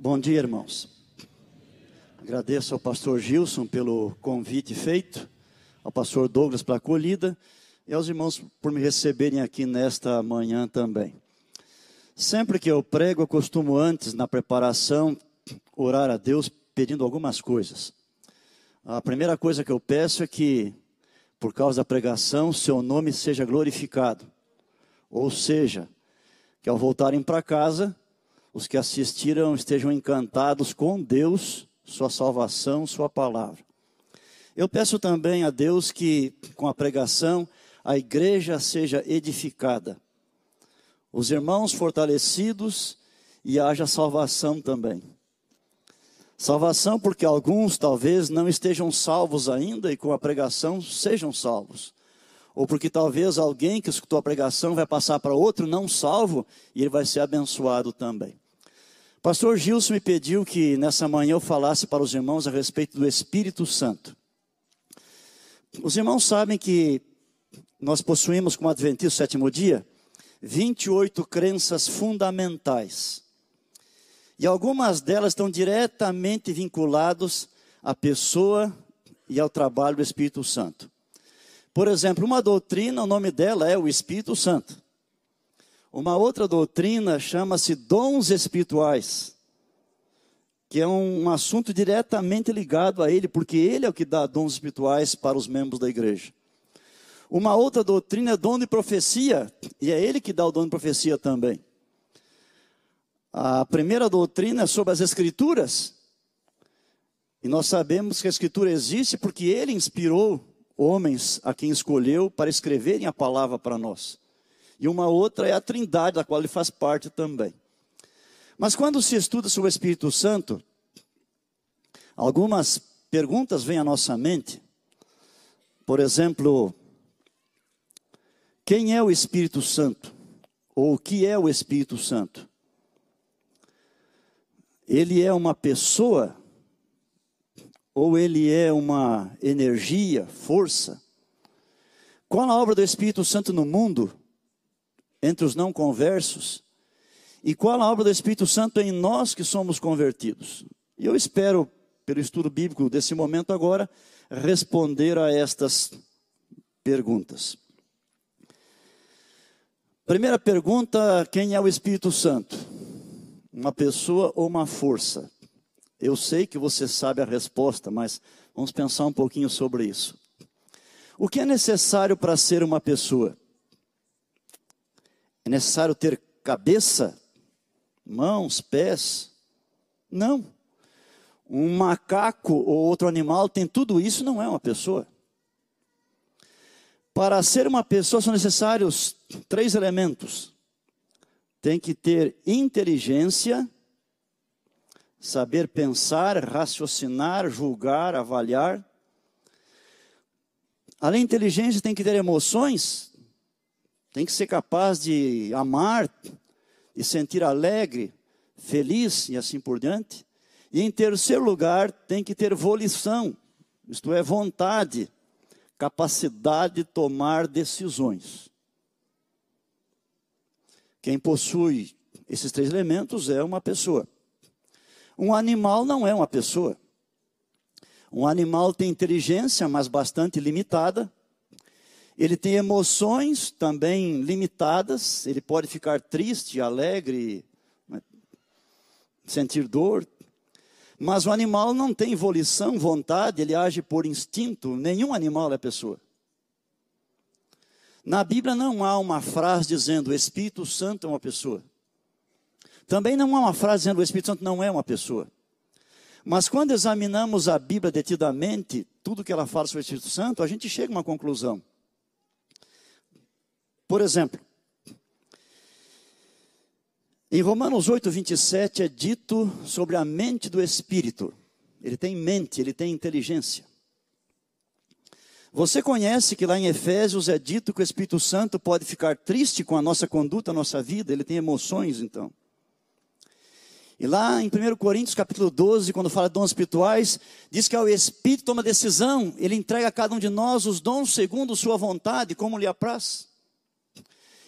Bom dia, irmãos. Agradeço ao pastor Gilson pelo convite feito, ao pastor Douglas pela acolhida e aos irmãos por me receberem aqui nesta manhã também. Sempre que eu prego, eu costumo antes, na preparação, orar a Deus pedindo algumas coisas. A primeira coisa que eu peço é que, por causa da pregação, seu nome seja glorificado. Ou seja, que ao voltarem para casa, os que assistiram estejam encantados com Deus, sua salvação, sua palavra. Eu peço também a Deus que, com a pregação, a igreja seja edificada, os irmãos fortalecidos e haja salvação também. Salvação porque alguns talvez não estejam salvos ainda e com a pregação sejam salvos. Ou porque talvez alguém que escutou a pregação vai passar para outro não salvo e ele vai ser abençoado também. Pastor Gilson me pediu que nessa manhã eu falasse para os irmãos a respeito do Espírito Santo. Os irmãos sabem que nós possuímos, como Adventista sétimo dia, 28 crenças fundamentais. E algumas delas estão diretamente vinculadas à pessoa e ao trabalho do Espírito Santo. Por exemplo, uma doutrina, o nome dela é o Espírito Santo. Uma outra doutrina chama-se dons espirituais, que é um, assunto diretamente ligado a ele, porque ele é o que dá dons espirituais para os membros da igreja. Uma outra doutrina é dom de profecia, e é ele que dá o dom de profecia também. A primeira doutrina é sobre as Escrituras, e nós sabemos que a Escritura existe porque ele inspirou homens a quem escolheu para escreverem a palavra para nós. E uma outra é a Trindade, da qual ele faz parte também. Mas quando se estuda sobre o Espírito Santo, algumas perguntas vêm à nossa mente. Por exemplo, quem é o Espírito Santo? Ou o que é o Espírito Santo? Ele é uma pessoa ou ele é uma energia, força? Qual a obra do Espírito Santo no mundo, entre os não conversos? E qual a obra do Espírito Santo em nós que somos convertidos? E eu espero, pelo estudo bíblico desse momento agora, responder a estas perguntas. Primeira pergunta: quem é o Espírito Santo? Uma pessoa ou uma força? Eu sei que você sabe a resposta, mas vamos pensar um pouquinho sobre isso. O que é necessário para ser uma pessoa? É necessário ter cabeça, mãos, pés? Não. Um macaco ou outro animal tem tudo isso, não é uma pessoa. Para ser uma pessoa são necessários três elementos: tem que ter inteligência, saber pensar, raciocinar, julgar, avaliar. Além de inteligência, tem que ter emoções, tem que ser capaz de amar, de sentir alegre, feliz e assim por diante. E em terceiro lugar, tem que ter volição, isto é, vontade, capacidade de tomar decisões. Quem possui esses três elementos é uma pessoa. Um animal não é uma pessoa. Um animal tem inteligência, mas bastante limitada. Ele tem emoções também limitadas. Ele pode ficar triste, alegre, sentir dor. Mas o animal não tem volição, vontade, ele age por instinto. Nenhum animal é pessoa. Na Bíblia não há uma frase dizendo o Espírito Santo é uma pessoa. Também não há uma frase dizendo que o Espírito Santo não é uma pessoa. Mas quando examinamos a Bíblia detidamente, tudo que ela fala sobre o Espírito Santo, a gente chega a uma conclusão. Por exemplo, em Romanos 8, 27 é dito sobre a mente do Espírito. Ele tem mente, ele tem inteligência. Você conhece que lá em Efésios é dito que o Espírito Santo pode ficar triste com a nossa conduta, a nossa vida, ele tem emoções então. E lá em 1 Coríntios capítulo 12, quando fala de dons espirituais, diz que ao Espírito toma decisão, ele entrega a cada um de nós os dons segundo sua vontade, como lhe apraz.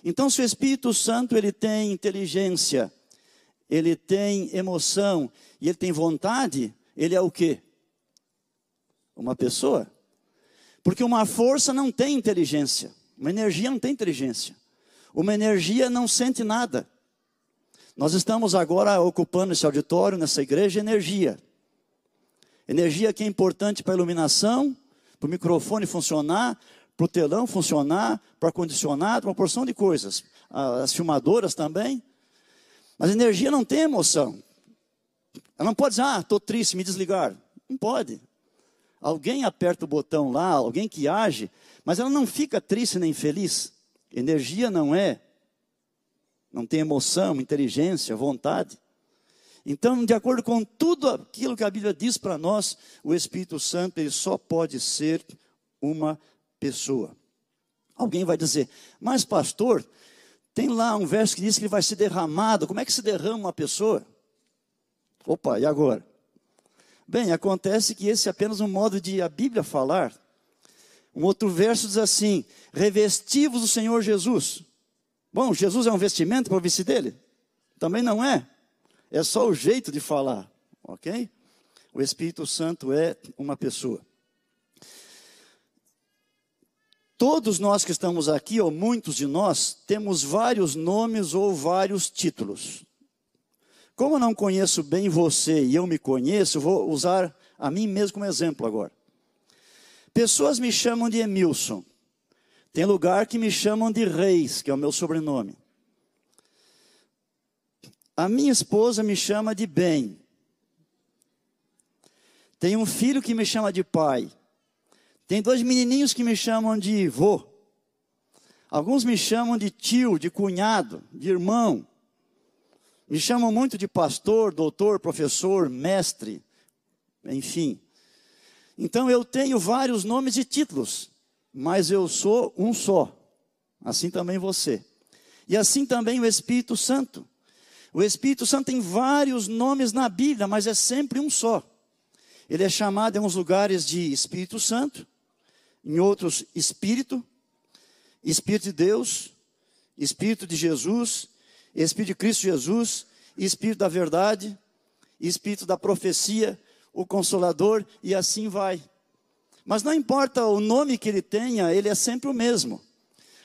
Então, se o Espírito Santo ele tem inteligência, ele tem emoção e ele tem vontade, ele é o quê? Uma pessoa. Porque uma força não tem inteligência, uma energia não tem inteligência. Uma energia não sente nada. Nós estamos agora ocupando esse auditório, nessa igreja, energia. Energia que é importante para a iluminação, para o microfone funcionar, para o telão funcionar, para o ar-condicionado, uma porção de coisas. As filmadoras também. Mas energia não tem emoção. Ela não pode dizer, ah, estou triste, me desligar. Não pode. Alguém aperta o botão lá, alguém que age, mas ela não fica triste nem feliz. Energia não é. Não tem emoção, inteligência, vontade. Então, de acordo com tudo aquilo que a Bíblia diz para nós, o Espírito Santo ele só pode ser uma pessoa. Alguém vai dizer, mas pastor, tem lá um verso que diz que ele vai ser derramado. Como é que se derrama uma pessoa? Opa, e agora? Bem, acontece que esse é apenas um modo de a Bíblia falar. Um outro verso diz assim: revestivos do Senhor Jesus. Bom, Jesus é um vestimento para o vestir dele? Também não é. É só o jeito de falar, ok? O Espírito Santo é uma pessoa. Todos nós que estamos aqui, ou muitos de nós, temos vários nomes ou vários títulos. Como eu não conheço bem você e eu me conheço, vou usar a mim mesmo como exemplo agora. Pessoas me chamam de Emilson. Tem lugar que me chamam de Reis, que é o meu sobrenome. A minha esposa me chama de Bem. Tem um filho que me chama de pai. Tem dois menininhos que me chamam de vô. Alguns me chamam de tio, de cunhado, de irmão. Me chamam muito de pastor, doutor, professor, mestre, enfim. Então eu tenho vários nomes e títulos, mas eu sou um só. Assim também você. E assim também o Espírito Santo. O Espírito Santo tem vários nomes na Bíblia, mas é sempre um só. Ele é chamado em uns lugares de Espírito Santo, em outros Espírito, Espírito de Deus, Espírito de Jesus, Espírito de Cristo Jesus, Espírito da verdade, Espírito da profecia, o Consolador, e assim vai. Mas não importa o nome que ele tenha, ele é sempre o mesmo.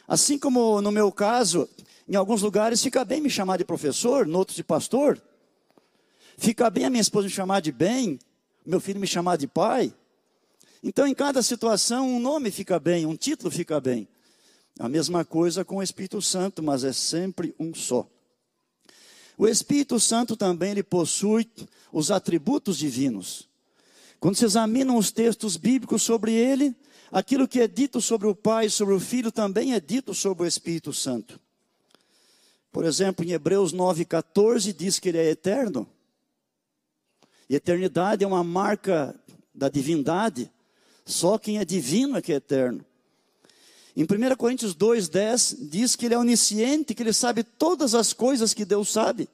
Assim como no meu caso, em alguns lugares fica bem me chamar de professor, em outros de pastor. Fica bem a minha esposa me chamar de bem, meu filho me chamar de pai. Então, em cada situação, um nome fica bem, um título fica bem. A mesma coisa com o Espírito Santo, mas é sempre um só. O Espírito Santo também ele possui os atributos divinos. Quando se examinam os textos bíblicos sobre ele, aquilo que é dito sobre o Pai sobre o Filho também é dito sobre o Espírito Santo. Por exemplo, em Hebreus 9,14 diz que ele é eterno. E eternidade é uma marca da divindade. Só quem é divino é que é eterno. Em 1 Coríntios 2,10 diz que ele é onisciente, que ele sabe todas as coisas que Deus sabe.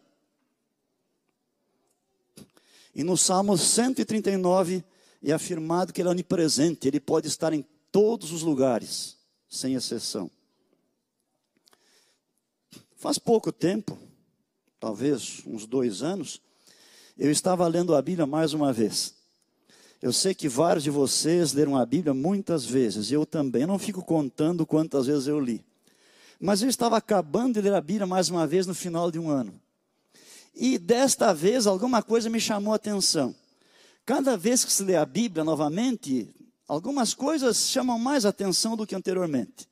E no Salmo 139 é afirmado que ele é onipresente, ele pode estar em todos os lugares, sem exceção. Faz pouco tempo, talvez uns dois anos, eu estava lendo a Bíblia mais uma vez. Eu sei que vários de vocês leram a Bíblia muitas vezes, eu também. Eu não fico contando quantas vezes eu li. Mas eu estava acabando de ler a Bíblia mais uma vez no final de um ano. E desta vez alguma coisa me chamou a atenção. Cada vez que se lê a Bíblia novamente, algumas coisas chamam mais atenção do que anteriormente.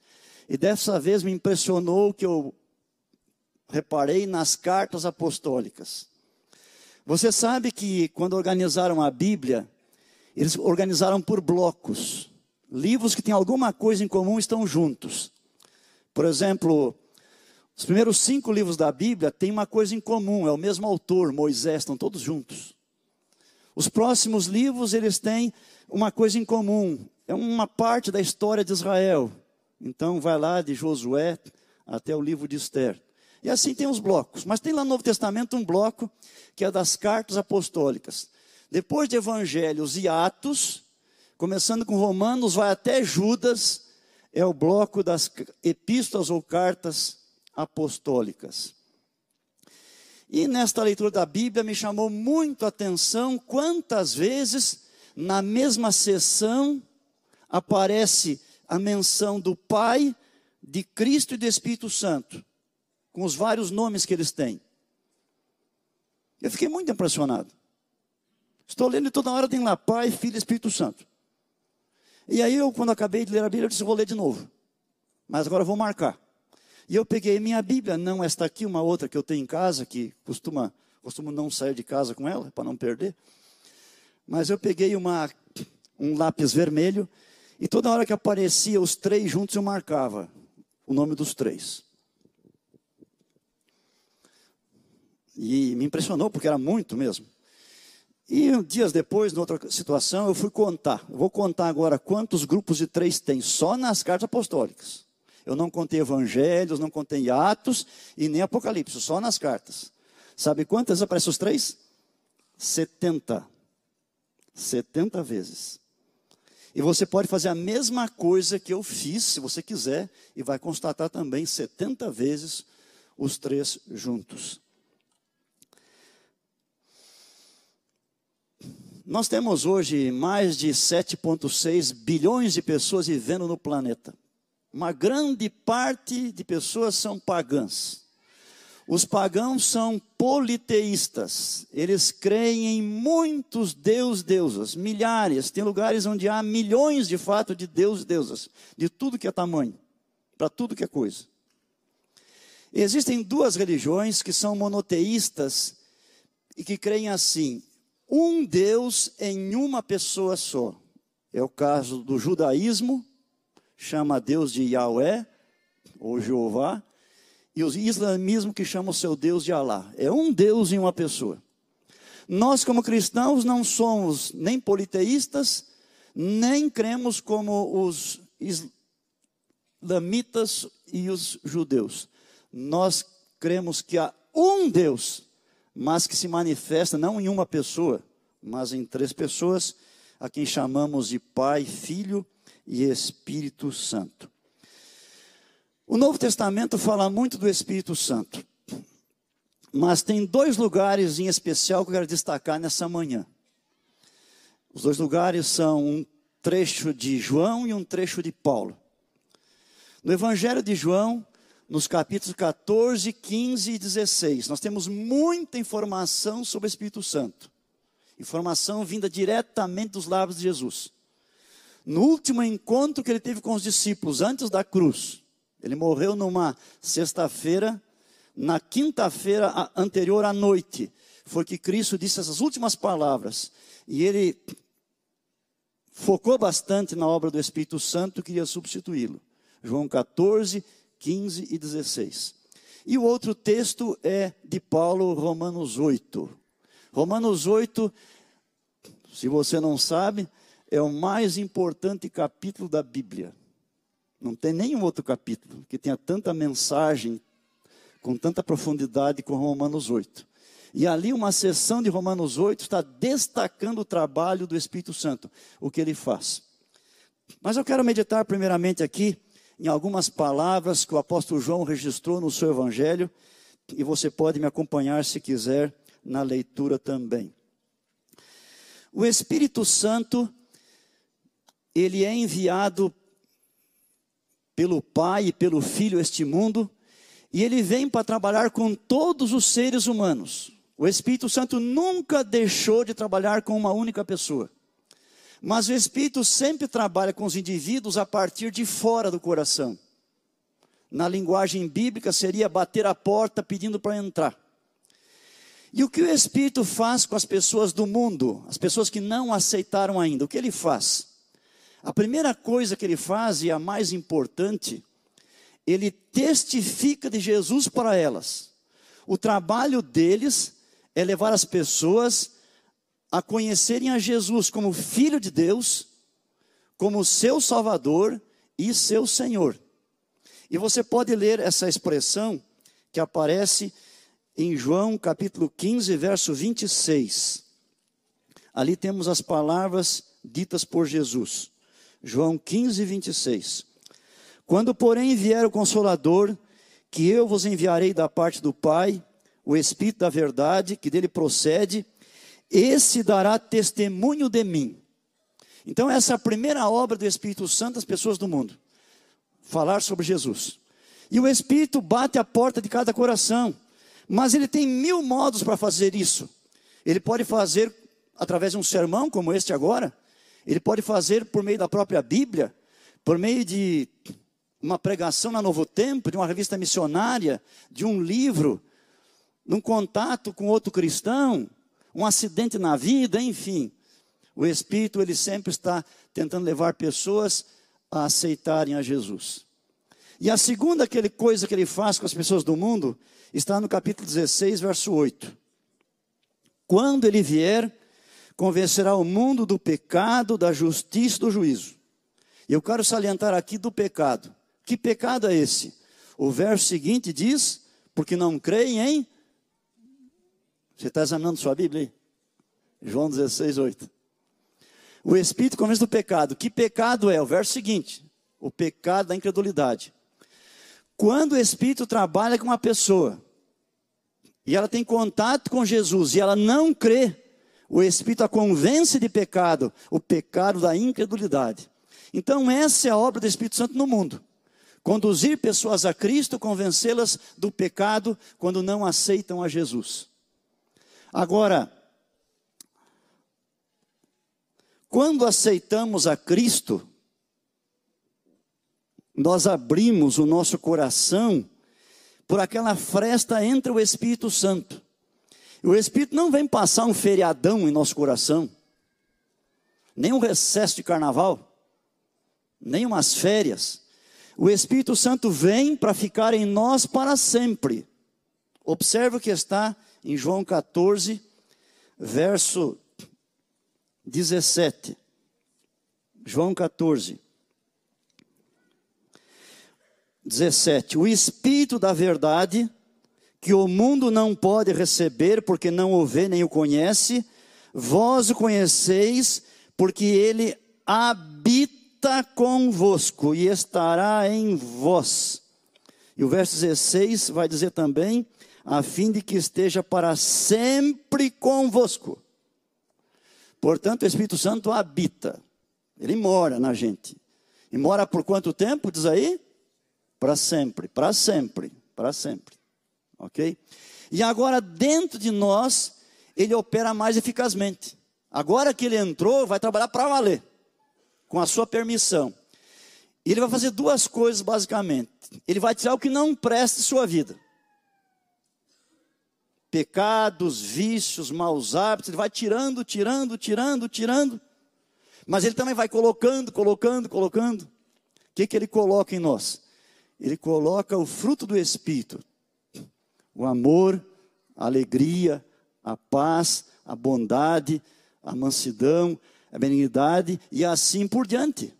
E dessa vez me impressionou que eu reparei nas cartas apostólicas. Você sabe que quando organizaram a Bíblia, eles organizaram por blocos. Livros que têm alguma coisa em comum estão juntos. Por exemplo, os primeiros cinco livros da Bíblia têm uma coisa em comum, é o mesmo autor, Moisés, estão todos juntos. Os próximos livros, eles têm uma coisa em comum, é uma parte da história de Israel. Então, vai lá de Josué até o livro de Esther. E assim tem os blocos. Mas tem lá no Novo Testamento um bloco que é das cartas apostólicas. Depois de Evangelhos e Atos, começando com Romanos, vai até Judas, é o bloco das epístolas ou cartas apostólicas. E nesta leitura da Bíblia me chamou muito a atenção quantas vezes na mesma sessão aparece a menção do Pai, de Cristo e do Espírito Santo, com os vários nomes que eles têm. Eu fiquei muito impressionado. Estou lendo e toda hora tem lá Pai, Filho e Espírito Santo. E aí eu, quando acabei de ler a Bíblia, eu disse, vou ler de novo. Mas agora eu vou marcar. E eu peguei minha Bíblia, não esta aqui, uma outra que eu tenho em casa, que costuma, costumo não sair de casa com ela, para não perder. Mas eu peguei uma, um lápis vermelho, e toda hora que aparecia os três juntos, eu marcava o nome dos três. E me impressionou, porque era muito mesmo. E dias depois, em outra situação, eu fui contar. Eu vou contar agora quantos grupos de três tem, só nas cartas apostólicas. Eu não contei evangelhos, não contei Atos e nem Apocalipse, só nas cartas. Sabe quantas aparecem os três? 70. 70 vezes. E você pode fazer a mesma coisa que eu fiz, se você quiser, e vai constatar também 70 vezes os três juntos. Nós temos hoje mais de 7,6 bilhões de pessoas vivendo no planeta. Uma grande parte de pessoas são pagãs. Os pagãos são politeístas. Eles creem em muitos deus, deusas, milhares. Tem lugares onde há milhões de fato de deus, deusas, de tudo que é tamanho, para tudo que é coisa. Existem duas religiões que são monoteístas e que creem assim: um Deus em uma pessoa só. É o caso do judaísmo, chama Deus de Yahweh, ou Jeová, e o islamismo que chama o seu Deus de Alá. É um Deus em uma pessoa. Nós, como cristãos, não somos nem politeístas, nem cremos como os islamitas e os judeus. Nós cremos que há um Deus mas que se manifesta não em uma pessoa, mas em três pessoas, a quem chamamos de Pai, Filho e Espírito Santo. O Novo Testamento fala muito do Espírito Santo, mas tem dois lugares em especial que eu quero destacar nessa manhã. Os dois lugares são um trecho de João e um trecho de Paulo. No Evangelho de João, nos capítulos 14, 15 e 16. Nós temos muita informação sobre o Espírito Santo. Informação vinda diretamente dos lábios de Jesus. No último encontro que ele teve com os discípulos, antes da cruz, ele morreu numa sexta-feira, na quinta-feira anterior à noite, foi que Cristo disse essas últimas palavras. E ele focou bastante na obra do Espírito Santo, queria substituí-lo. João 14, 15 e 16. E o outro texto é de Paulo, Romanos 8. Romanos 8, se você não sabe, é o mais importante capítulo da Bíblia. Não tem nenhum outro capítulo que tenha tanta mensagem, com tanta profundidade como Romanos 8. E ali, uma sessão de Romanos 8 está destacando o trabalho do Espírito Santo, o que ele faz. Mas eu quero meditar primeiramente aqui em algumas palavras que o apóstolo João registrou no seu evangelho, e você pode me acompanhar se quiser na leitura também. O Espírito Santo, ele é enviado pelo Pai e pelo Filho a este mundo, e ele vem para trabalhar com todos os seres humanos. O Espírito Santo nunca deixou de trabalhar com uma única pessoa. Mas o Espírito sempre trabalha com os indivíduos a partir de fora do coração. Na linguagem bíblica seria bater a porta pedindo para entrar. E o que o Espírito faz com as pessoas do mundo, as pessoas que não aceitaram ainda? O que ele faz? A primeira coisa que ele faz, e a mais importante, ele testifica de Jesus para elas. O trabalho deles é levar as pessoas a conhecerem a Jesus como Filho de Deus, como seu Salvador e seu Senhor. E você pode ler essa expressão que aparece em João capítulo 15, verso 26. Ali temos as palavras ditas por Jesus. João 15, 26. Quando, porém, vier o Consolador, que eu vos enviarei da parte do Pai, o Espírito da verdade, que dele procede, esse dará testemunho de mim. Então, essa é a primeira obra do Espírito Santo às pessoas do mundo: falar sobre Jesus. E o Espírito bate a porta de cada coração, mas ele tem mil modos para fazer isso. Ele pode fazer através de um sermão, como este agora, ele pode fazer por meio da própria Bíblia, por meio de uma pregação na Novo Tempo, de uma revista missionária, de um livro, num contato com outro cristão, um acidente na vida, enfim. O Espírito, ele sempre está tentando levar pessoas a aceitarem a Jesus. E a segunda aquele coisa que ele faz com as pessoas do mundo está no capítulo 16, verso 8. Quando ele vier, convencerá o mundo do pecado, da justiça e do juízo. E eu quero salientar aqui do pecado. Que pecado é esse? O verso seguinte diz: porque não creem em. Você está examinando sua Bíblia aí? João 16, 8. O Espírito convence do pecado. Que pecado é? O verso seguinte: o pecado da incredulidade. Quando o Espírito trabalha com uma pessoa e ela tem contato com Jesus e ela não crê, o Espírito a convence de pecado, o pecado da incredulidade. Então, essa é a obra do Espírito Santo no mundo. Conduzir pessoas a Cristo, convencê-las do pecado quando não aceitam a Jesus. Agora, quando aceitamos a Cristo, nós abrimos o nosso coração por aquela fresta entre o Espírito Santo. O Espírito não vem passar um feriadão em nosso coração, nem um recesso de carnaval, nem umas férias. O Espírito Santo vem para ficar em nós para sempre. Observe o que está em João 14, verso 17. João 14. 17. O Espírito da Verdade que o mundo não pode receber porque não o vê nem o conhece, vós o conheceis porque ele habita convosco e estará em vós. E o verso 16 vai dizer também, a fim de que esteja para sempre convosco. Portanto, o Espírito Santo habita, ele mora na gente. E mora por quanto tempo, diz aí? Para sempre, para sempre, para sempre ok? E agora, dentro de nós, ele opera mais eficazmente. Agora que ele entrou, vai trabalhar para valer, com a sua permissão. Ele vai fazer duas coisas, basicamente. Ele vai tirar o que não presta sua vida. Pecados, vícios, maus hábitos, ele vai tirando, tirando, tirando, tirando. Mas ele também vai colocando, colocando, colocando. O que, que ele coloca em nós? Ele coloca o fruto do Espírito o amor, a alegria, a paz, a bondade, a mansidão, a benignidade e assim por diante.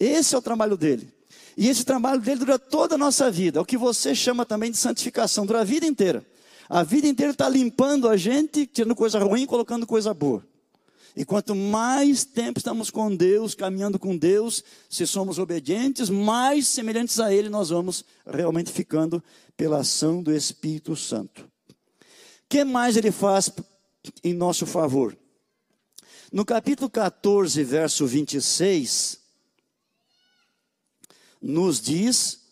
Esse é o trabalho dele. E esse trabalho dele dura toda a nossa vida, é o que você chama também de santificação, dura a vida inteira. A vida inteira está limpando a gente, tirando coisa ruim, colocando coisa boa. E quanto mais tempo estamos com Deus, caminhando com Deus, se somos obedientes, mais semelhantes a Ele nós vamos realmente ficando pela ação do Espírito Santo. O que mais Ele faz em nosso favor? No capítulo 14, verso 26, nos diz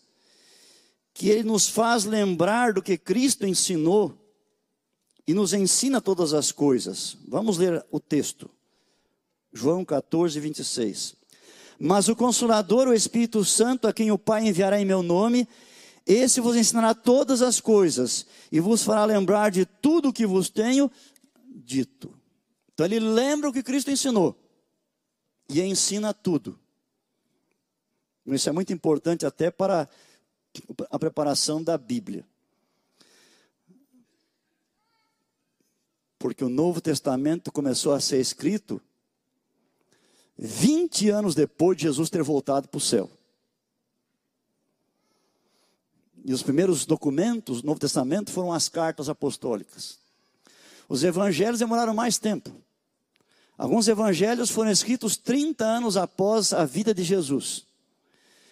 que Ele nos faz lembrar do que Cristo ensinou e nos ensina todas as coisas. Vamos ler o texto. João 14, 26. Mas o Consolador, o Espírito Santo, a quem o Pai enviará em meu nome, esse vos ensinará todas as coisas e vos fará lembrar de tudo o que vos tenho dito. Então ele lembra o que Cristo ensinou e ensina tudo. Isso é muito importante até para a preparação da Bíblia. Porque o Novo Testamento começou a ser escrito 20 anos depois de Jesus ter voltado para o céu. E os primeiros documentos do Novo Testamento foram as cartas apostólicas. Os evangelhos demoraram mais tempo. Alguns evangelhos foram escritos 30 anos após a vida de Jesus.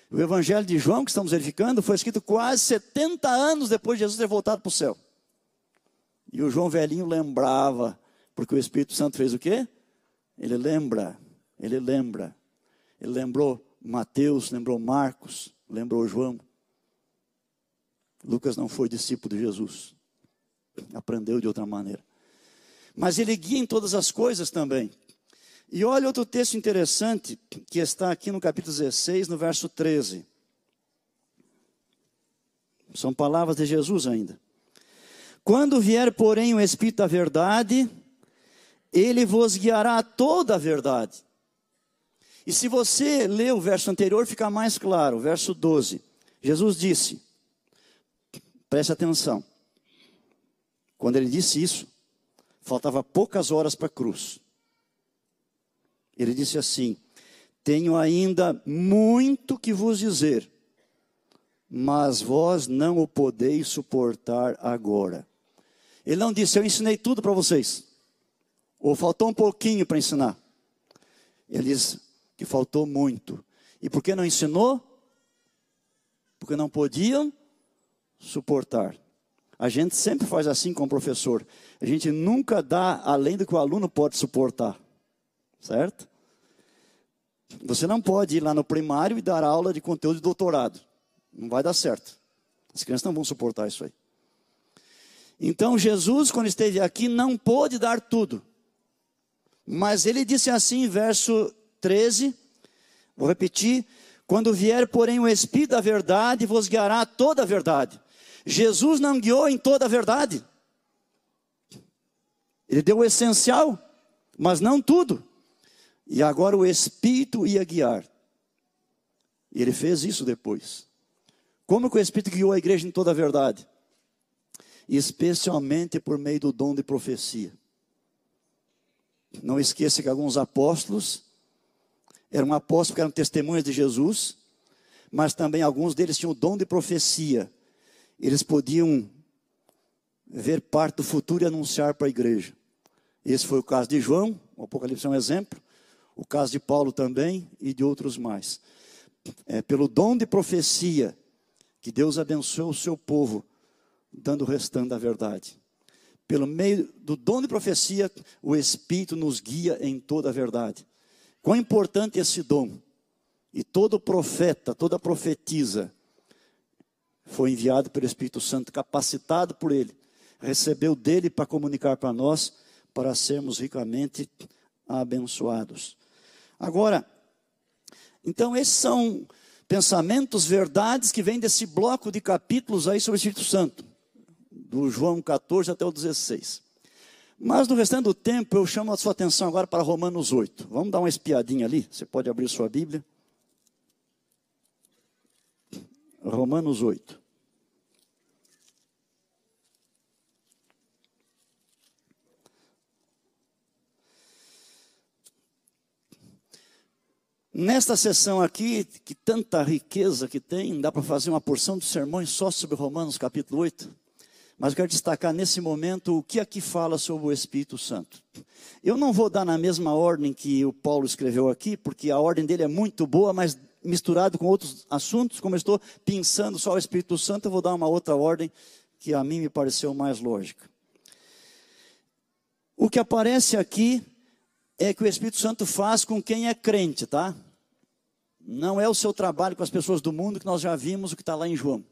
O evangelho de João, que estamos verificando, foi escrito quase 70 anos depois de Jesus ter voltado para o céu. E o João velhinho lembrava, porque o Espírito Santo fez o quê? Ele lembra, ele lembra. Ele lembrou Mateus, lembrou Marcos, lembrou João. Lucas não foi discípulo de Jesus, aprendeu de outra maneira. Mas ele guia em todas as coisas também. E olha outro texto interessante que está aqui no capítulo 16, no verso 13. São palavras de Jesus ainda. Quando vier, porém, o Espírito da Verdade, ele vos guiará a toda a verdade. E se você ler o verso anterior, fica mais claro, verso 12. Jesus disse: preste atenção. Quando ele disse isso, faltava poucas horas para a cruz. Ele disse assim: Tenho ainda muito que vos dizer, mas vós não o podeis suportar agora. Ele não disse: Eu ensinei tudo para vocês, ou faltou um pouquinho para ensinar. Ele diz que faltou muito. E por que não ensinou? Porque não podiam suportar. A gente sempre faz assim com o professor. A gente nunca dá além do que o aluno pode suportar. Certo? Você não pode ir lá no primário e dar aula de conteúdo de doutorado. Não vai dar certo. As crianças não vão suportar isso aí. Então Jesus, quando esteve aqui, não pôde dar tudo. Mas ele disse assim, verso 13, vou repetir: quando vier, porém, o Espírito da verdade, vos guiará toda a verdade. Jesus não guiou em toda a verdade. Ele deu o essencial, mas não tudo. E agora o Espírito ia guiar. E ele fez isso depois. Como que o Espírito guiou a igreja em toda a verdade? Especialmente por meio do dom de profecia. Não esqueça que alguns apóstolos eram apóstolos eram testemunhas de Jesus, mas também alguns deles tinham o dom de profecia. Eles podiam ver parte do futuro e anunciar para a igreja. Esse foi o caso de João, o Apocalipse é um exemplo o caso de Paulo também e de outros mais. É pelo dom de profecia que Deus abençoou o seu povo, dando o restante da verdade. Pelo meio do dom de profecia, o Espírito nos guia em toda a verdade. Quão importante esse dom! E todo profeta, toda profetisa, foi enviado pelo Espírito Santo, capacitado por Ele, recebeu dele para comunicar para nós, para sermos ricamente abençoados. Agora, então esses são pensamentos, verdades que vêm desse bloco de capítulos aí sobre o Espírito Santo, do João 14 até o 16. Mas no restante do tempo eu chamo a sua atenção agora para Romanos 8. Vamos dar uma espiadinha ali? Você pode abrir sua Bíblia. Romanos 8. Nesta sessão aqui, que tanta riqueza que tem, dá para fazer uma porção de sermões só sobre Romanos capítulo 8. Mas eu quero destacar nesse momento o que aqui fala sobre o Espírito Santo. Eu não vou dar na mesma ordem que o Paulo escreveu aqui, porque a ordem dele é muito boa, mas misturado com outros assuntos, como eu estou pensando só o Espírito Santo, eu vou dar uma outra ordem que a mim me pareceu mais lógica. O que aparece aqui é que o Espírito Santo faz com quem é crente, tá? Não é o seu trabalho com as pessoas do mundo que nós já vimos o que está lá em João.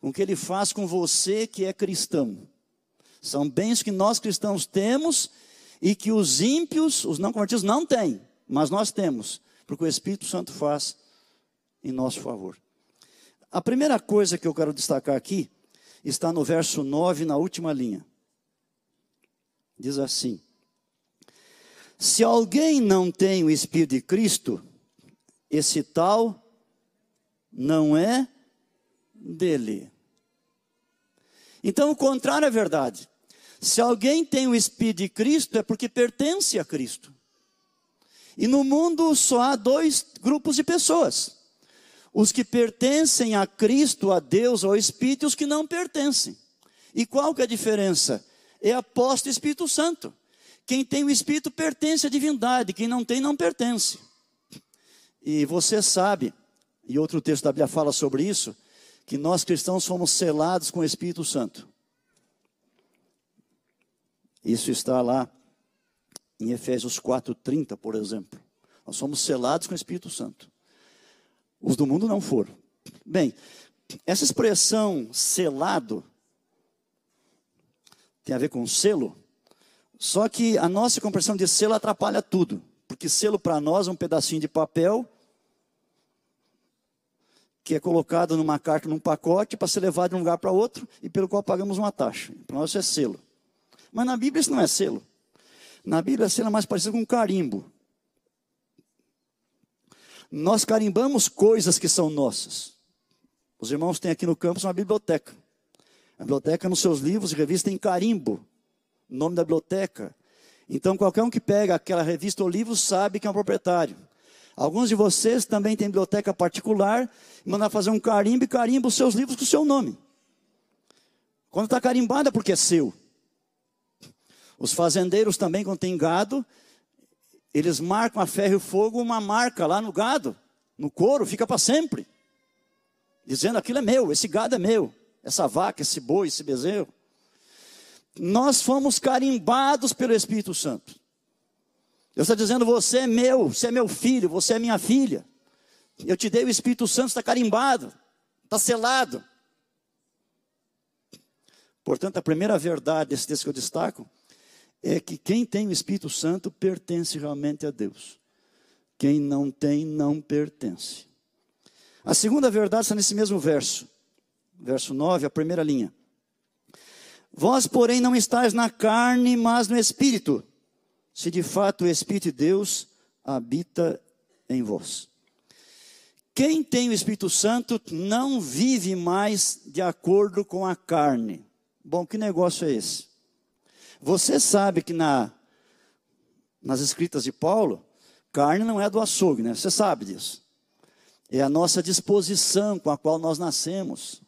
Com o que ele faz com você que é cristão. São bens que nós cristãos temos e que os ímpios, os não convertidos, não têm, mas nós temos, porque o Espírito Santo faz em nosso favor. A primeira coisa que eu quero destacar aqui está no verso 9, na última linha. Diz assim: Se alguém não tem o Espírito de Cristo, esse tal não é dele. Então, o contrário é verdade. Se alguém tem o Espírito de Cristo, é porque pertence a Cristo. E no mundo só há dois grupos de pessoas: os que pertencem a Cristo, a Deus, ao Espírito, e os que não pertencem. E qual que é a diferença? É apóstolo Espírito Santo. Quem tem o Espírito pertence à divindade, quem não tem, não pertence. E você sabe, e outro texto da Bíblia fala sobre isso, que nós cristãos fomos selados com o Espírito Santo. Isso está lá em Efésios 4:30, por exemplo. Nós somos selados com o Espírito Santo. Os do mundo não foram. Bem, essa expressão selado tem a ver com selo, só que a nossa compreensão de selo atrapalha tudo, porque selo para nós é um pedacinho de papel que é colocado numa carta, num pacote, para ser levado de um lugar para outro e pelo qual pagamos uma taxa. Para nós isso é selo. Mas na Bíblia isso não é selo. Na Bíblia, selo é mais parecido com um carimbo. Nós carimbamos coisas que são nossas. Os irmãos têm aqui no campus uma biblioteca. A biblioteca, nos seus livros e revistas, tem carimbo. Nome da biblioteca. Então, qualquer um que pega aquela revista ou livro sabe que é um proprietário. Alguns de vocês também têm biblioteca particular, mandar fazer um carimbo e carimba os seus livros com o seu nome. Quando está carimbado é porque é seu. Os fazendeiros também, quando tem gado, eles marcam a ferro e fogo uma marca lá no gado, no couro, fica para sempre. Dizendo aquilo é meu, esse gado é meu, essa vaca, esse boi, esse bezerro. Nós fomos carimbados pelo Espírito Santo. Deus está dizendo: você é meu, você é meu filho, você é minha filha. Eu te dei o Espírito Santo, está carimbado, está selado. Portanto, a primeira verdade desse texto que eu destaco é que quem tem o Espírito Santo pertence realmente a Deus. Quem não tem, não pertence. A segunda verdade está nesse mesmo verso, verso 9, a primeira linha. Vós, porém, não estáis na carne, mas no Espírito, se de fato o Espírito de Deus habita em vós. Quem tem o Espírito Santo não vive mais de acordo com a carne. Bom, que negócio é esse? Você sabe que na, nas escritas de Paulo, carne não é do açougue, né? Você sabe disso. É a nossa disposição com a qual nós nascemos.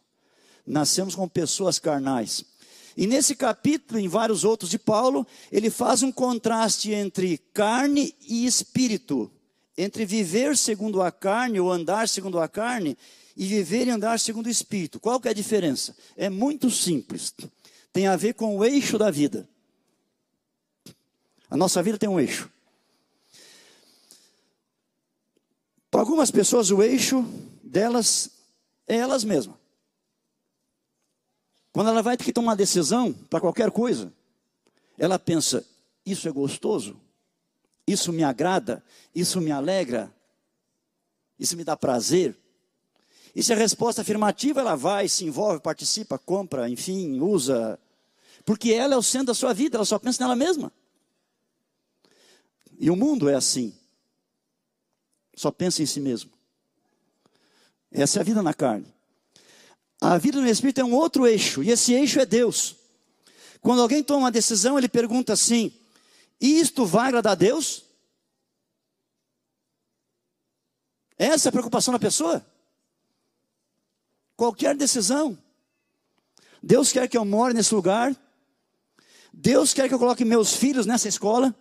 Nascemos com pessoas carnais. E nesse capítulo, em vários outros de Paulo, ele faz um contraste entre carne e espírito, entre viver segundo a carne ou andar segundo a carne e viver e andar segundo o espírito. Qual que é a diferença? É muito simples. Tem a ver com o eixo da vida. A nossa vida tem um eixo. Para algumas pessoas, o eixo delas é elas mesmas. Quando ela vai ter que tomar decisão para qualquer coisa, ela pensa: isso é gostoso, isso me agrada, isso me alegra, isso me dá prazer. E se a resposta afirmativa, ela vai, se envolve, participa, compra, enfim, usa. Porque ela é o centro da sua vida, ela só pensa nela mesma. E o mundo é assim. Só pensa em si mesmo. Essa é a vida na carne. A vida no Espírito é um outro eixo, e esse eixo é Deus. Quando alguém toma uma decisão, ele pergunta assim: isto vai agradar a Deus? Essa é a preocupação da pessoa? Qualquer decisão. Deus quer que eu more nesse lugar. Deus quer que eu coloque meus filhos nessa escola.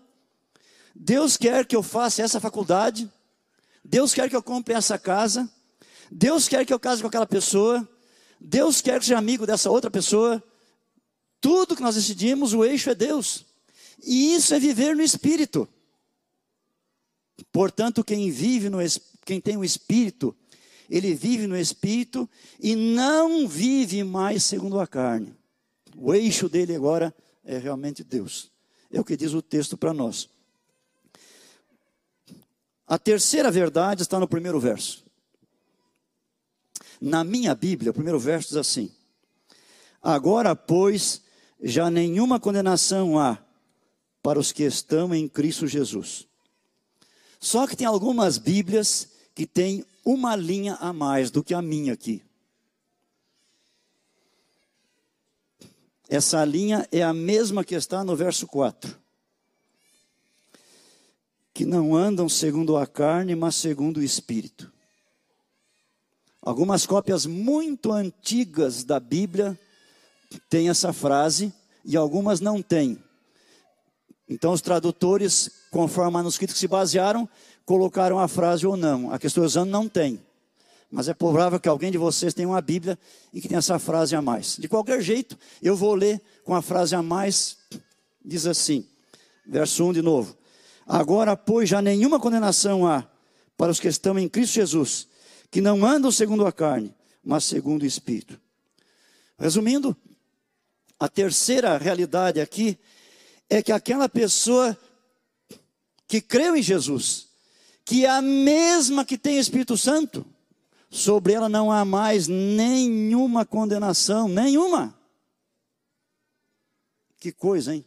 Deus quer que eu faça essa faculdade. Deus quer que eu compre essa casa. Deus quer que eu case com aquela pessoa. Deus quer seja amigo dessa outra pessoa. Tudo que nós decidimos, o eixo é Deus. E isso é viver no Espírito. Portanto, quem vive no quem tem o Espírito, ele vive no Espírito e não vive mais segundo a carne. O eixo dele agora é realmente Deus. É o que diz o texto para nós. A terceira verdade está no primeiro verso. Na minha Bíblia, o primeiro verso diz assim: Agora, pois, já nenhuma condenação há para os que estão em Cristo Jesus. Só que tem algumas Bíblias que têm uma linha a mais do que a minha aqui. Essa linha é a mesma que está no verso 4 que não andam segundo a carne, mas segundo o Espírito. Algumas cópias muito antigas da Bíblia têm essa frase e algumas não têm. Então, os tradutores, conforme manuscritos que se basearam, colocaram a frase ou não. A que estou usando não tem. Mas é provável que alguém de vocês tenha uma Bíblia e que tenha essa frase a mais. De qualquer jeito, eu vou ler com a frase a mais diz assim, verso 1 de novo: Agora, pois, já nenhuma condenação há para os que estão em Cristo Jesus, que não andam segundo a carne, mas segundo o Espírito. Resumindo, a terceira realidade aqui é que aquela pessoa que creu em Jesus, que é a mesma que tem Espírito Santo, sobre ela não há mais nenhuma condenação, nenhuma. Que coisa, hein?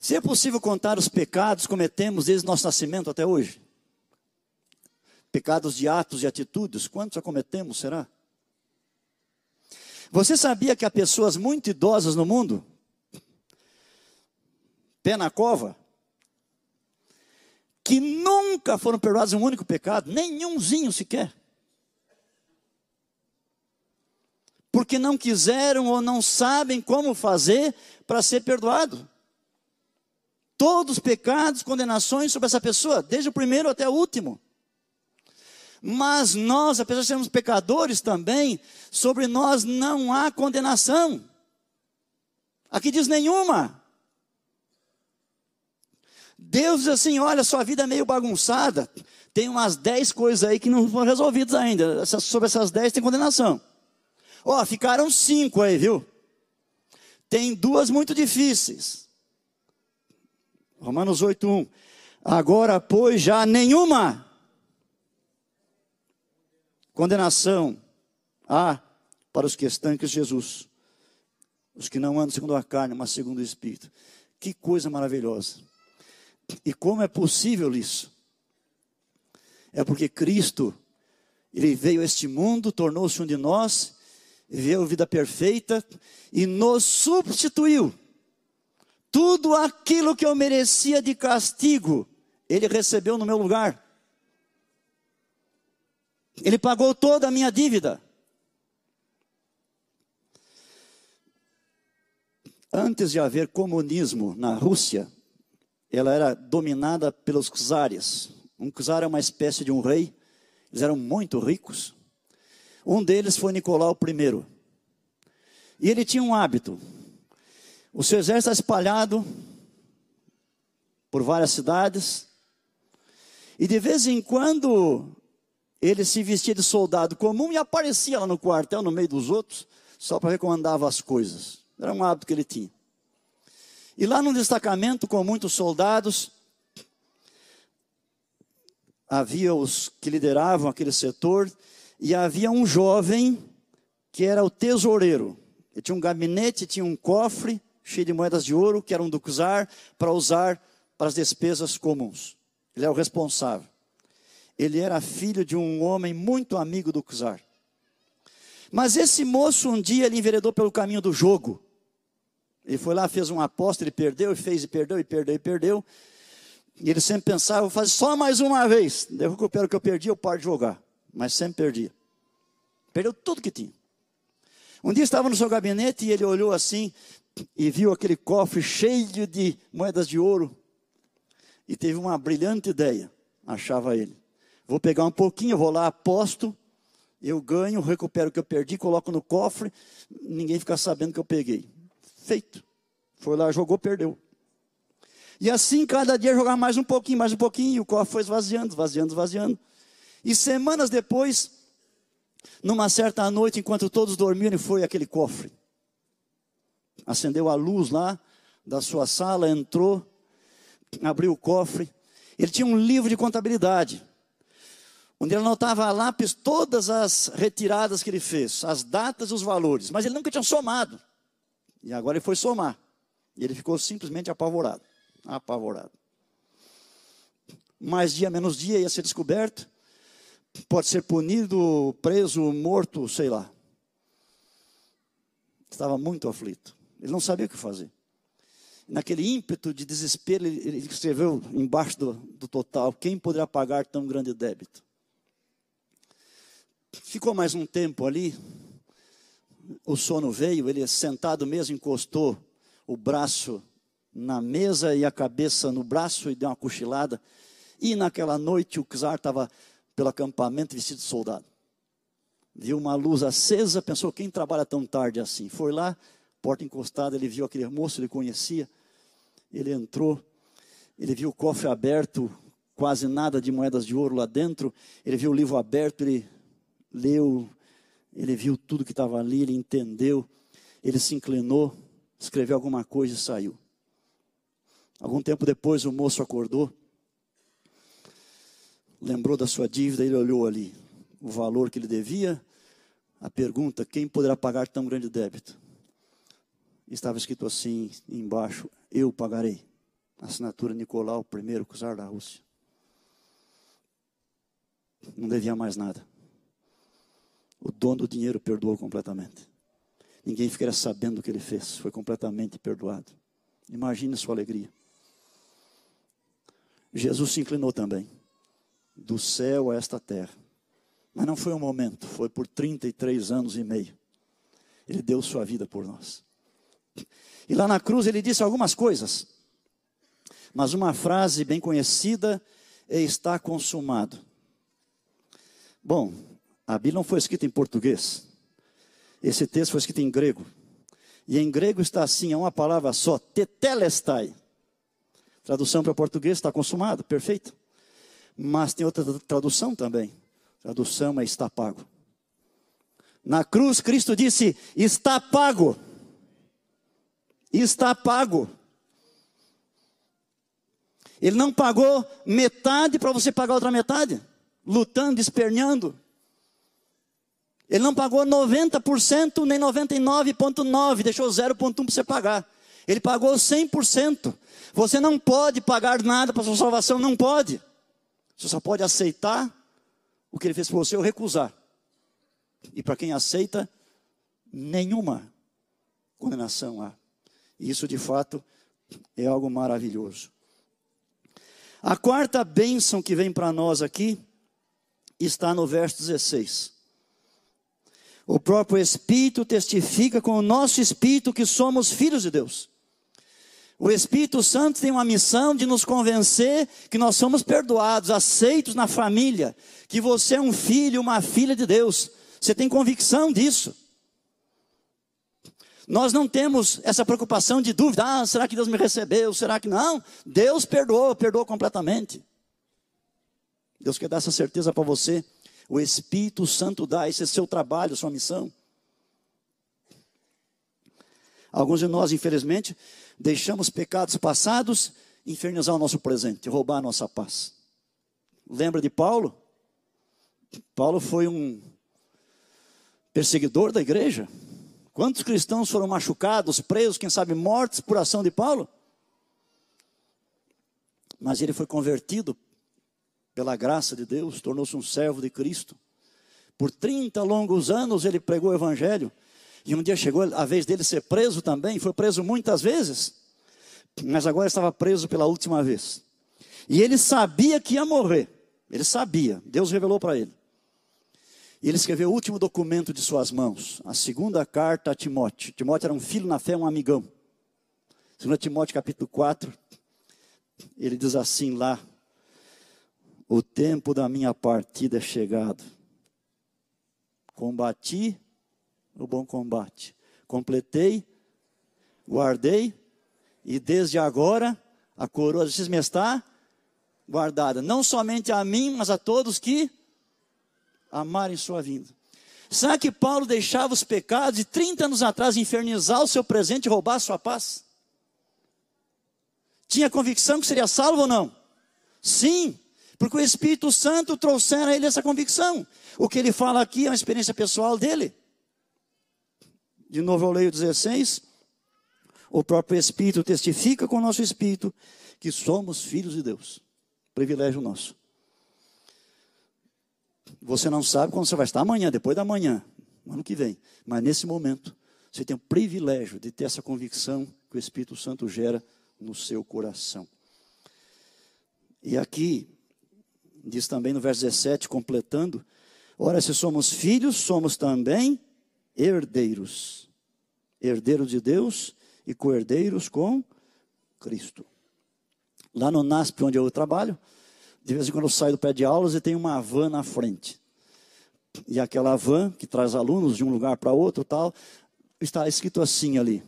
Se é possível contar os pecados cometemos desde nosso nascimento até hoje, pecados de atos e atitudes, quantos já cometemos, será? Você sabia que há pessoas muito idosas no mundo? Pé na cova? Que nunca foram perdoados um único pecado, nenhumzinho sequer. Porque não quiseram ou não sabem como fazer para ser perdoado. Todos os pecados, condenações sobre essa pessoa, desde o primeiro até o último. Mas nós, apesar de sermos pecadores também, sobre nós não há condenação. Aqui diz nenhuma. Deus diz assim: olha, sua vida é meio bagunçada. Tem umas dez coisas aí que não foram resolvidas ainda. sobre essas dez tem condenação. Ó, ficaram cinco aí, viu? Tem duas muito difíceis. Romanos 8:1. Agora, pois, já nenhuma condenação há para os que estão em Cristo Jesus, os que não andam segundo a carne, mas segundo o Espírito. Que coisa maravilhosa. E como é possível isso? É porque Cristo, Ele veio a este mundo, tornou-se um de nós, viveu vida perfeita e nos substituiu tudo aquilo que eu merecia de castigo, ele recebeu no meu lugar. Ele pagou toda a minha dívida. Antes de haver comunismo na Rússia, ela era dominada pelos czares. Um czar é uma espécie de um rei, eles eram muito ricos. Um deles foi Nicolau I. E ele tinha um hábito: o seu exército está espalhado por várias cidades. E de vez em quando ele se vestia de soldado comum e aparecia lá no quartel, no meio dos outros, só para ver como as coisas. Era um hábito que ele tinha. E lá no destacamento, com muitos soldados, havia os que lideravam aquele setor, e havia um jovem que era o tesoureiro. Ele tinha um gabinete, tinha um cofre, cheio de moedas de ouro que eram do czar para usar para as despesas comuns. Ele é o responsável. Ele era filho de um homem muito amigo do czar. Mas esse moço um dia ele enveredou pelo caminho do jogo. Ele foi lá, fez uma aposta, ele perdeu, e fez e perdeu, e perdeu, e perdeu. E ele sempre pensava, vou fazer só mais uma vez. Eu recupero o que eu perdi, eu paro de jogar. Mas sempre perdia. Perdeu tudo que tinha. Um dia estava no seu gabinete e ele olhou assim, e viu aquele cofre cheio de moedas de ouro e teve uma brilhante ideia, achava ele. Vou pegar um pouquinho, vou lá, aposto, eu ganho, recupero o que eu perdi, coloco no cofre, ninguém fica sabendo que eu peguei. Feito. Foi lá, jogou, perdeu. E assim, cada dia jogar mais um pouquinho, mais um pouquinho, e o cofre foi esvaziando, esvaziando, esvaziando. E semanas depois, numa certa noite, enquanto todos dormiam, foi aquele cofre acendeu a luz lá da sua sala, entrou, abriu o cofre. Ele tinha um livro de contabilidade, onde ele anotava a lápis todas as retiradas que ele fez, as datas e os valores, mas ele nunca tinha somado. E agora ele foi somar. E ele ficou simplesmente apavorado. Apavorado. Mais dia, menos dia, ia ser descoberto. Pode ser punido, preso, morto, sei lá. Estava muito aflito. Ele não sabia o que fazer. Naquele ímpeto de desespero, ele, escreveu embaixo do, do total: Quem poderá pagar tão grande débito? Ficou mais um tempo ali, o sono veio, ele sentado mesmo encostou o braço na mesa e a cabeça no braço e deu uma cochilada. E naquela noite o czar estava pelo acampamento vestido de soldado. Viu uma luz acesa, pensou: quem trabalha tão tarde assim? Foi lá, porta encostada, ele viu aquele moço, ele conhecia. Ele entrou, ele viu o cofre aberto, quase nada de moedas de ouro lá dentro. Ele viu o livro aberto, ele leu, ele viu tudo que estava ali, ele entendeu. Ele se inclinou, escreveu alguma coisa e saiu. Algum tempo depois, o moço acordou, lembrou da sua dívida, ele olhou ali o valor que ele devia, a pergunta: quem poderá pagar tão grande débito? Estava escrito assim embaixo: eu pagarei. Assinatura Nicolau I, czar da Rússia. Não devia mais nada. O dono do dinheiro perdoou completamente. Ninguém ficaria sabendo o que ele fez. Foi completamente perdoado. Imagine sua alegria. Jesus se inclinou também, do céu a esta terra. Mas não foi um momento, foi por 33 anos e meio. Ele deu sua vida por nós. E lá na cruz ele disse algumas coisas, mas uma frase bem conhecida é: está consumado. Bom, a Bíblia não foi escrita em português, esse texto foi escrito em grego. E em grego está assim, é uma palavra só, tetelestai. Tradução para português está consumado, perfeito. Mas tem outra tradução também. Tradução é está pago. Na cruz, Cristo disse: está pago está pago. Ele não pagou metade para você pagar outra metade, lutando, esperneando. Ele não pagou 90% nem 99,9%, deixou 0,1% para você pagar. Ele pagou 100%. Você não pode pagar nada para sua salvação, não pode. Você só pode aceitar o que ele fez por você ou recusar. E para quem aceita, nenhuma condenação há. Isso de fato é algo maravilhoso. A quarta bênção que vem para nós aqui está no verso 16. O próprio Espírito testifica com o nosso espírito que somos filhos de Deus. O Espírito Santo tem uma missão de nos convencer que nós somos perdoados, aceitos na família, que você é um filho, uma filha de Deus. Você tem convicção disso. Nós não temos essa preocupação de dúvida, ah, será que Deus me recebeu? Será que não? Deus perdoou, perdoou completamente. Deus quer dar essa certeza para você. O Espírito Santo dá, esse é seu trabalho, sua missão. Alguns de nós, infelizmente, deixamos pecados passados infernizar o nosso presente, roubar a nossa paz. Lembra de Paulo? Paulo foi um perseguidor da igreja. Quantos cristãos foram machucados, presos, quem sabe mortos por ação de Paulo? Mas ele foi convertido pela graça de Deus, tornou-se um servo de Cristo. Por 30 longos anos ele pregou o evangelho. E um dia chegou a vez dele ser preso também, foi preso muitas vezes, mas agora estava preso pela última vez. E ele sabia que ia morrer, ele sabia, Deus revelou para ele. E ele escreveu o último documento de suas mãos, a segunda carta a Timóteo. Timóteo era um filho na fé, um amigão. 2 Timóteo capítulo 4, ele diz assim lá: O tempo da minha partida é chegado. Combati o bom combate. Completei, guardei, e desde agora a coroa de me está guardada. Não somente a mim, mas a todos que amarem sua vinda. Será que Paulo deixava os pecados de 30 anos atrás infernizar o seu presente e roubar a sua paz? Tinha convicção que seria salvo ou não? Sim, porque o Espírito Santo trouxera a ele essa convicção. O que ele fala aqui é uma experiência pessoal dele. De novo eu leio 16. O próprio Espírito testifica com o nosso Espírito que somos filhos de Deus. Privilégio nosso. Você não sabe quando você vai estar amanhã, depois da manhã, ano que vem. Mas nesse momento, você tem o privilégio de ter essa convicção que o Espírito Santo gera no seu coração. E aqui, diz também no verso 17, completando: Ora, se somos filhos, somos também herdeiros. Herdeiros de Deus e co-herdeiros com Cristo. Lá no NASP, onde eu trabalho, de vez em quando eu saio do pé de aulas e tem uma van na frente. E aquela van que traz alunos de um lugar para outro tal, está escrito assim ali: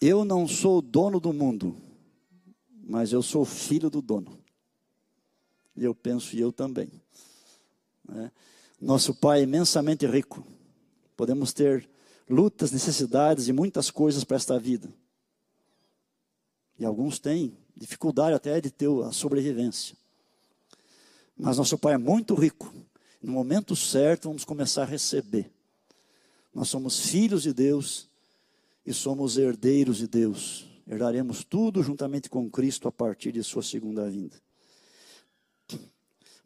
Eu não sou dono do mundo, mas eu sou filho do dono. E eu penso, e eu também. É. Nosso Pai é imensamente rico. Podemos ter lutas, necessidades e muitas coisas para esta vida. E alguns têm dificuldade até de ter a sobrevivência. Mas nosso Pai é muito rico. No momento certo, vamos começar a receber. Nós somos filhos de Deus e somos herdeiros de Deus. Herdaremos tudo juntamente com Cristo a partir de Sua segunda vinda.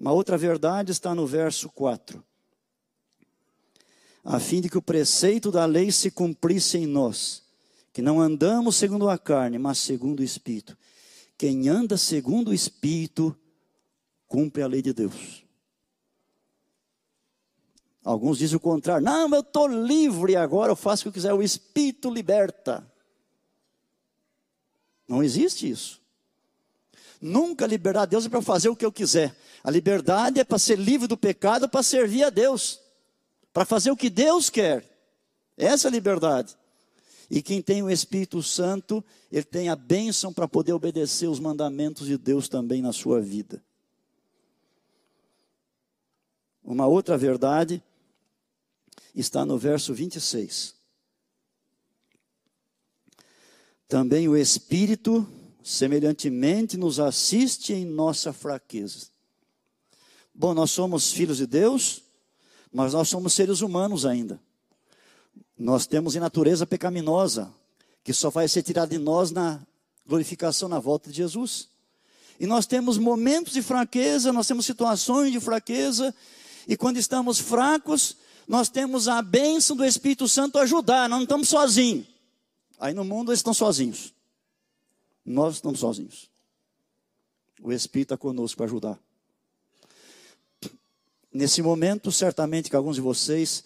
Uma outra verdade está no verso 4. A fim de que o preceito da lei se cumprisse em nós, que não andamos segundo a carne, mas segundo o Espírito. Quem anda segundo o Espírito, cumpre a lei de Deus. Alguns dizem o contrário. Não, eu estou livre agora, eu faço o que eu quiser. O Espírito liberta. Não existe isso. Nunca liberar Deus é para fazer o que eu quiser. A liberdade é para ser livre do pecado, para servir a Deus. Para fazer o que Deus quer. Essa é a liberdade. E quem tem o Espírito Santo, ele tem a bênção para poder obedecer os mandamentos de Deus também na sua vida. Uma outra verdade está no verso 26. Também o Espírito, semelhantemente, nos assiste em nossa fraqueza. Bom, nós somos filhos de Deus, mas nós somos seres humanos ainda. Nós temos em natureza pecaminosa, que só vai ser tirada de nós na glorificação na volta de Jesus. E nós temos momentos de fraqueza, nós temos situações de fraqueza, e quando estamos fracos, nós temos a bênção do Espírito Santo ajudar, nós não estamos sozinhos. Aí no mundo eles estão sozinhos. Nós estamos sozinhos. O Espírito está conosco para ajudar. Nesse momento, certamente que alguns de vocês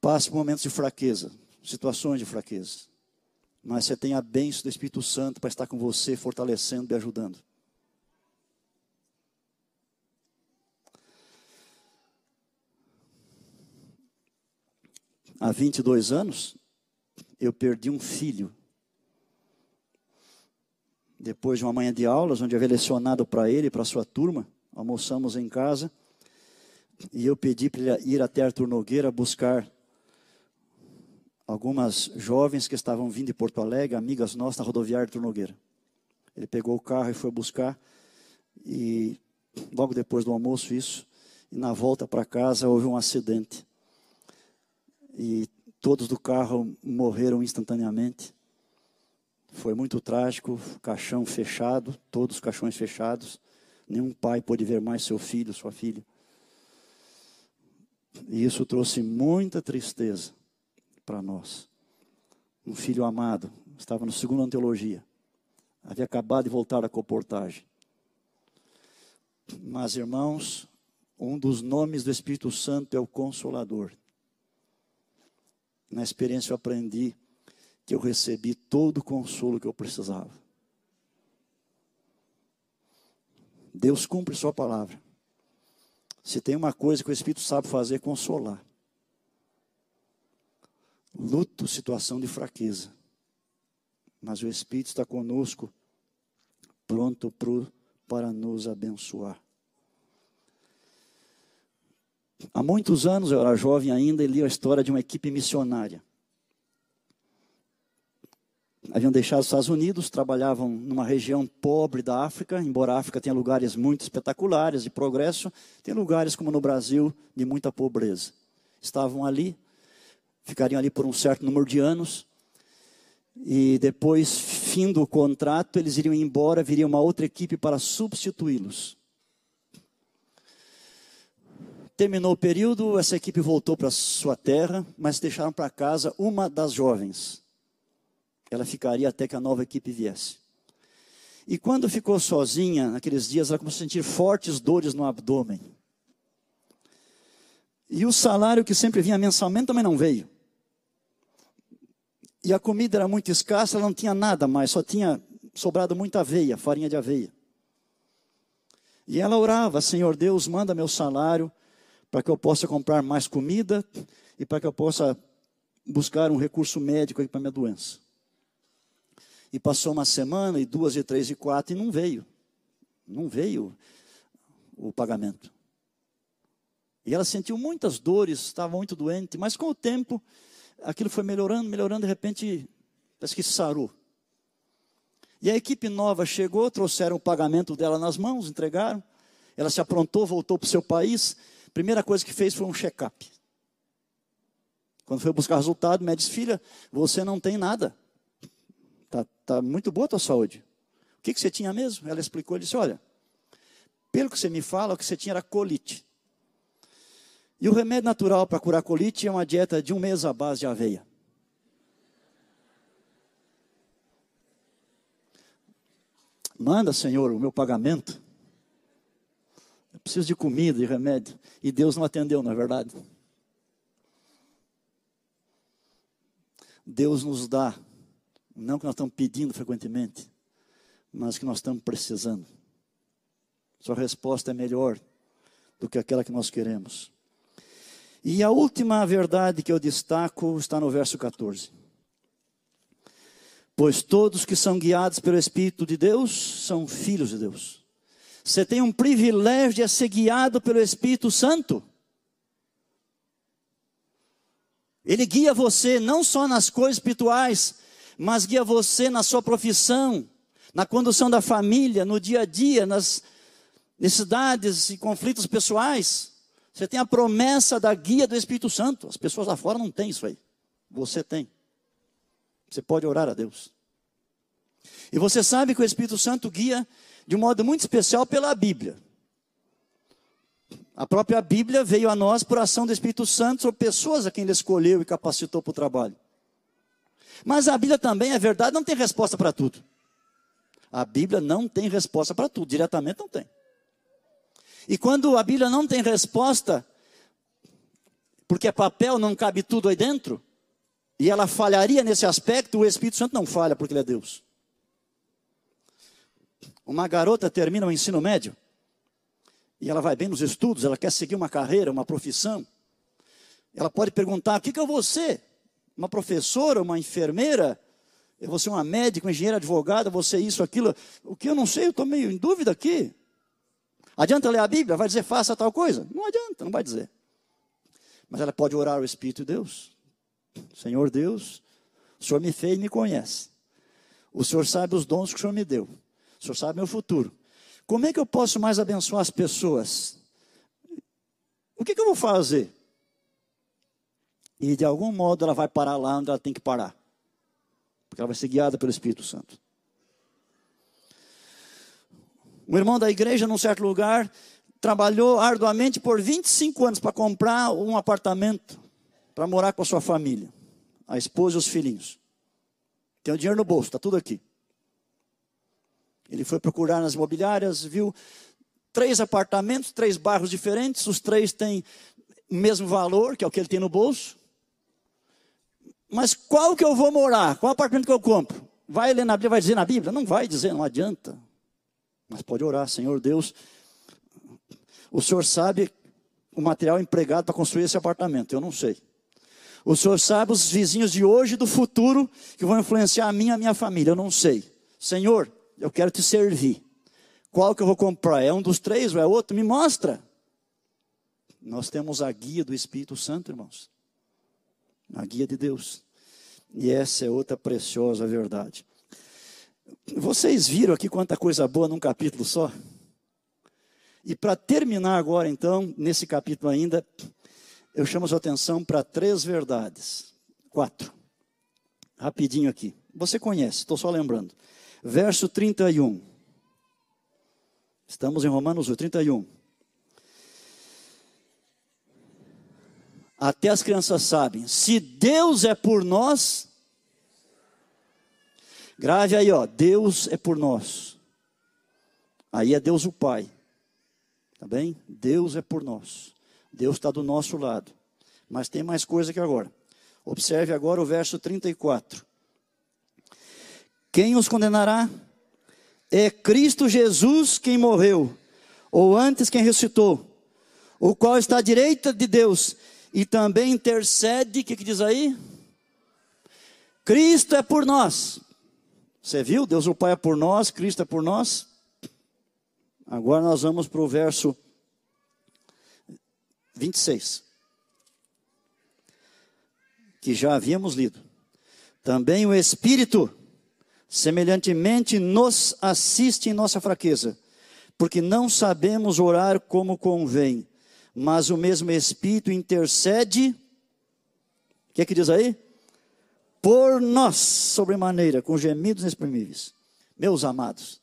passam por momentos de fraqueza, situações de fraqueza. Mas você tem a bênção do Espírito Santo para estar com você, fortalecendo e ajudando. há 22 anos, eu perdi um filho. Depois de uma manhã de aulas, onde havia lecionado para ele e para sua turma, almoçamos em casa, e eu pedi para ele ir até Arthur Nogueira buscar algumas jovens que estavam vindo de Porto Alegre, amigas nossas, na rodoviária Arthur Nogueira. Ele pegou o carro e foi buscar, e logo depois do almoço, isso, e na volta para casa houve um acidente e todos do carro morreram instantaneamente. Foi muito trágico, caixão fechado, todos os caixões fechados. Nenhum pai pôde ver mais seu filho, sua filha. E isso trouxe muita tristeza para nós. Um filho amado, estava no segundo ano teologia. Havia acabado de voltar da comportagem. Mas, irmãos, um dos nomes do Espírito Santo é o Consolador. Na experiência eu aprendi que eu recebi todo o consolo que eu precisava. Deus cumpre sua palavra. Se tem uma coisa que o Espírito sabe fazer, é consolar. Luto, situação de fraqueza. Mas o Espírito está conosco, pronto pro, para nos abençoar. Há muitos anos, eu era jovem ainda, e li a história de uma equipe missionária. Haviam deixado os Estados Unidos, trabalhavam numa região pobre da África, embora a África tenha lugares muito espetaculares de progresso, tem lugares como no Brasil de muita pobreza. Estavam ali, ficariam ali por um certo número de anos, e depois, fim do contrato, eles iriam embora, viria uma outra equipe para substituí-los. Terminou o período, essa equipe voltou para sua terra, mas deixaram para casa uma das jovens. Ela ficaria até que a nova equipe viesse. E quando ficou sozinha, naqueles dias, ela começou a sentir fortes dores no abdômen. E o salário que sempre vinha mensalmente também não veio. E a comida era muito escassa, ela não tinha nada mais, só tinha sobrado muita aveia, farinha de aveia. E ela orava: Senhor Deus, manda meu salário para que eu possa comprar mais comida e para que eu possa buscar um recurso médico para minha doença. E passou uma semana, e duas, e três, e quatro, e não veio. Não veio o pagamento. E ela sentiu muitas dores, estava muito doente, mas com o tempo, aquilo foi melhorando, melhorando, de repente, parece que sarou. E a equipe nova chegou, trouxeram o pagamento dela nas mãos, entregaram. Ela se aprontou, voltou para o seu país. Primeira coisa que fez foi um check-up. Quando foi buscar resultado, médico disse: Filha, você não tem nada. Está tá muito boa a tua saúde. O que, que você tinha mesmo? Ela explicou: Ele disse: Olha, pelo que você me fala, o que você tinha era colite. E o remédio natural para curar colite é uma dieta de um mês à base de aveia. Manda, Senhor, o meu pagamento. Eu preciso de comida e remédio. E Deus não atendeu, não é verdade? Deus nos dá, não que nós estamos pedindo frequentemente, mas que nós estamos precisando. Sua resposta é melhor do que aquela que nós queremos. E a última verdade que eu destaco está no verso 14. Pois todos que são guiados pelo Espírito de Deus são filhos de Deus. Você tem um privilégio de ser guiado pelo Espírito Santo. Ele guia você não só nas coisas espirituais, mas guia você na sua profissão, na condução da família, no dia a dia, nas necessidades e conflitos pessoais. Você tem a promessa da guia do Espírito Santo. As pessoas lá fora não têm isso aí. Você tem. Você pode orar a Deus. E você sabe que o Espírito Santo guia de um modo muito especial pela Bíblia. A própria Bíblia veio a nós por ação do Espírito Santo sobre pessoas a quem ele escolheu e capacitou para o trabalho. Mas a Bíblia também, é verdade, não tem resposta para tudo. A Bíblia não tem resposta para tudo, diretamente não tem. E quando a Bíblia não tem resposta, porque é papel, não cabe tudo aí dentro, e ela falharia nesse aspecto, o Espírito Santo não falha, porque ele é Deus. Uma garota termina o ensino médio, e ela vai bem nos estudos, ela quer seguir uma carreira, uma profissão. Ela pode perguntar: o que, que eu vou ser? Uma professora, uma enfermeira? Eu vou ser uma médica, uma engenheira, advogada, você isso, aquilo. O que eu não sei, eu estou meio em dúvida aqui. Adianta ler a Bíblia? Vai dizer faça tal coisa? Não adianta, não vai dizer. Mas ela pode orar ao Espírito de Deus. Senhor Deus, o Senhor me fez e me conhece. O Senhor sabe os dons que o Senhor me deu. O Senhor sabe meu futuro. Como é que eu posso mais abençoar as pessoas? O que, que eu vou fazer? E de algum modo ela vai parar lá onde ela tem que parar. Porque ela vai ser guiada pelo Espírito Santo. Um irmão da igreja, num certo lugar, trabalhou arduamente por 25 anos para comprar um apartamento para morar com a sua família, a esposa e os filhinhos. Tem o dinheiro no bolso, está tudo aqui. Ele foi procurar nas imobiliárias, viu três apartamentos, três bairros diferentes, os três têm o mesmo valor, que é o que ele tem no bolso. Mas qual que eu vou morar? Qual apartamento que eu compro? Vai ler na Bíblia, vai dizer na Bíblia? Não vai dizer, não adianta. Mas pode orar, Senhor Deus. O Senhor sabe o material empregado para construir esse apartamento, eu não sei. O Senhor sabe os vizinhos de hoje e do futuro que vão influenciar a minha e a minha família. Eu não sei. Senhor, eu quero te servir. Qual que eu vou comprar? É um dos três ou é outro? Me mostra. Nós temos a guia do Espírito Santo, irmãos. A guia de Deus. E essa é outra preciosa verdade. Vocês viram aqui quanta coisa boa num capítulo só? E para terminar agora, então, nesse capítulo ainda, eu chamo a sua atenção para três verdades. Quatro. Rapidinho aqui. Você conhece, estou só lembrando. Verso 31. Estamos em Romanos 31. Até as crianças sabem, se Deus é por nós, grave aí, ó, Deus é por nós. Aí é Deus o Pai. Tá bem? Deus é por nós. Deus está do nosso lado. Mas tem mais coisa que agora. Observe agora o verso 34. Quem os condenará? É Cristo Jesus quem morreu, ou antes quem ressuscitou, o qual está à direita de Deus e também intercede, o que, que diz aí? Cristo é por nós. Você viu? Deus o Pai é por nós, Cristo é por nós. Agora nós vamos para o verso 26, que já havíamos lido. Também o Espírito, semelhantemente, nos assiste em nossa fraqueza, porque não sabemos orar como convém, mas o mesmo Espírito intercede. O que é que diz aí? Por nós, sobremaneira, com gemidos inexprimíveis. Meus amados,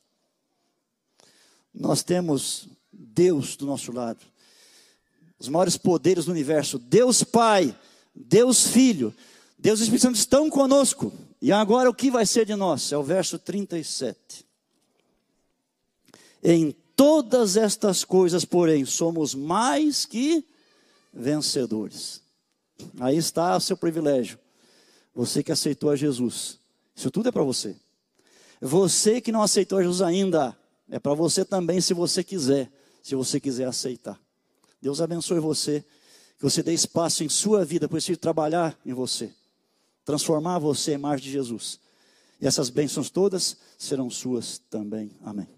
nós temos Deus do nosso lado, os maiores poderes do universo, Deus Pai, Deus Filho, Deus Espírito Santo estão conosco. E agora o que vai ser de nós? É o verso 37. Em todas estas coisas, porém, somos mais que vencedores. Aí está o seu privilégio. Você que aceitou a Jesus. Isso tudo é para você. Você que não aceitou a Jesus ainda, é para você também, se você quiser, se você quiser aceitar. Deus abençoe você, que você dê espaço em sua vida para esse trabalhar em você, transformar você em imagem de Jesus. E essas bênçãos todas serão suas também. Amém.